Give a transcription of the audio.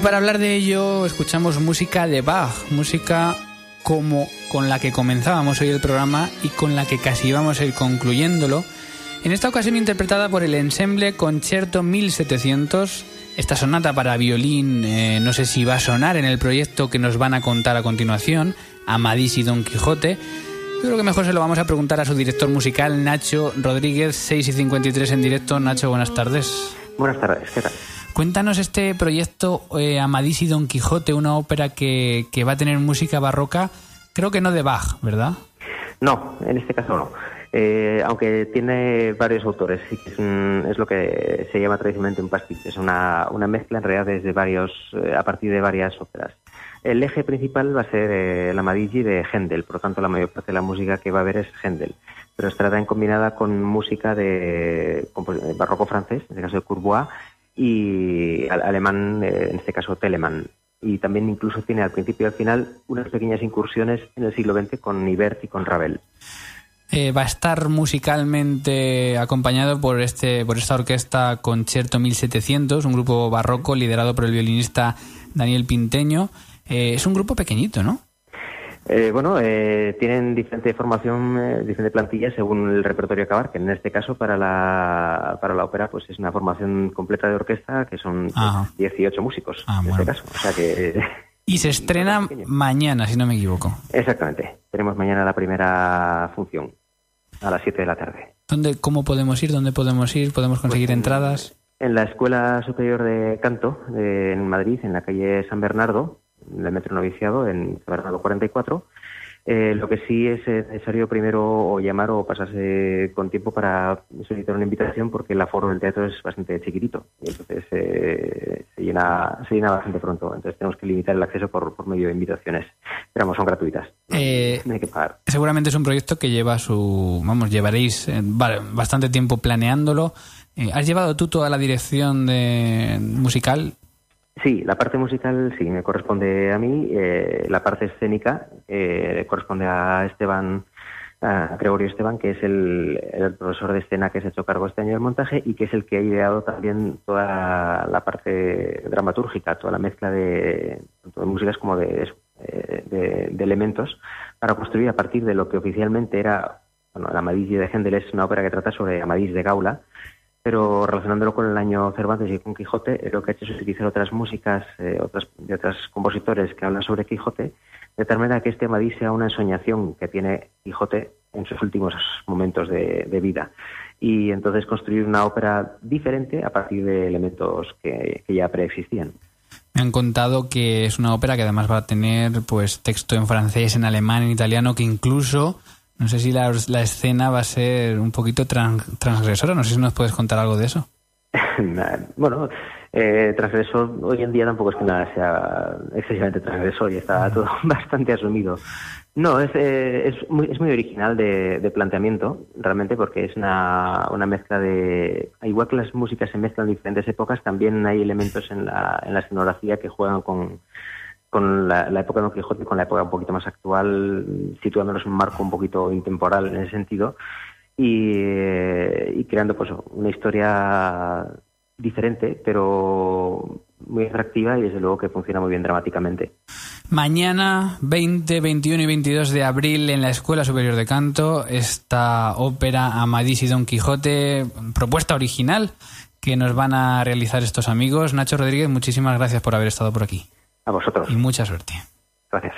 para hablar de ello escuchamos música de Bach, música como con la que comenzábamos hoy el programa y con la que casi íbamos a ir concluyéndolo. En esta ocasión interpretada por el ensemble Concerto 1700. Esta sonata para violín eh, no sé si va a sonar en el proyecto que nos van a contar a continuación, Amadís y Don Quijote. Yo creo que mejor se lo vamos a preguntar a su director musical, Nacho Rodríguez, 6 y 53 en directo. Nacho, buenas tardes. Buenas tardes, ¿qué tal? Cuéntanos este proyecto eh, Amadís y Don Quijote, una ópera que, va a tener música barroca, creo que no de Bach, ¿verdad? No, en este caso no. Eh, aunque tiene varios autores, es, lo que se llama tradicionalmente un pastiche, es una, una mezcla en realidad desde varios, eh, a partir de varias óperas. El eje principal va a ser eh, la Amadigi de Händel, por lo tanto la mayor parte de la música que va a haber es Händel, pero estará en combinada con música de, barroco francés, en este caso de Courbois, y alemán, eh, en este caso Telemann. Y también incluso tiene al principio y al final unas pequeñas incursiones en el siglo XX con Ibert y con Ravel. Eh, va a estar musicalmente acompañado por este por esta orquesta Concerto 1700, un grupo barroco liderado por el violinista Daniel Pinteño. Eh, es un grupo pequeñito, ¿no? Eh, bueno, eh, tienen diferente formación, eh, diferente plantilla según el repertorio a acabar, que en este caso para la, para la ópera pues es una formación completa de orquesta que son 18 músicos ah, en este caso. O sea que, y se estrena mañana, si no me equivoco. Exactamente. Tenemos mañana la primera función a las 7 de la tarde. ¿Dónde, ¿Cómo podemos ir? ¿Dónde podemos ir? ¿Podemos conseguir pues entradas? En la Escuela Superior de Canto de, en Madrid, en la calle San Bernardo, del metro noviciado en Bernardo 44. Eh, lo que sí es necesario primero o llamar o pasarse con tiempo para solicitar una invitación porque el aforo del teatro es bastante chiquitito y entonces eh, se, llena, se llena bastante pronto. Entonces tenemos que limitar el acceso por, por medio de invitaciones. Pero vamos, son gratuitas. Eh, no hay que pagar. Seguramente es un proyecto que lleva su. Vamos, llevaréis bastante tiempo planeándolo. ¿Has llevado tú toda la dirección de musical? Sí, la parte musical sí me corresponde a mí, eh, la parte escénica eh, corresponde a Esteban, a Gregorio Esteban, que es el, profesor de escena que se ha hecho cargo este año del montaje y que es el que ha ideado también toda la parte dramatúrgica, toda la mezcla de tanto de músicas como de, elementos para construir a partir de lo que oficialmente era, bueno, la Amadís de Händel es una ópera que trata sobre Amadís de Gaula, pero relacionándolo con el año Cervantes y con Quijote, lo que ha hecho es utilizar otras músicas eh, otras, de otros compositores que hablan sobre Quijote, de tal manera que este Amadís sea una ensoñación que tiene Quijote en sus últimos momentos de, vida. Y entonces construir una ópera diferente a partir de elementos que, que ya preexistían. Me han contado que es una ópera que además va a tener pues texto en francés, en alemán, en italiano, que incluso no sé si la, escena va a ser un poquito transgresora, no sé si nos puedes contar algo de eso. bueno, eh, transgresor hoy en día tampoco es que nada sea excesivamente transgresor y está todo bastante asumido. No, es, eh, es, muy, es muy original de, planteamiento, realmente, porque es una, una mezcla de... Igual que las músicas se mezclan en diferentes épocas, también hay elementos en la, en la escenografía que juegan con, con la, época de Don Quijote, con la época un poquito más actual, situándonos en un marco un poquito intemporal en ese sentido, y, creando pues una historia diferente, pero muy atractiva y desde luego que funciona muy bien dramáticamente. Mañana, 20, 21 y 22 de abril, en la Escuela Superior de Canto, esta ópera Amadís y Don Quijote, propuesta original que nos van a realizar estos amigos. Nacho Rodríguez, muchísimas gracias por haber estado por aquí. A vosotros. Y mucha suerte. Gracias.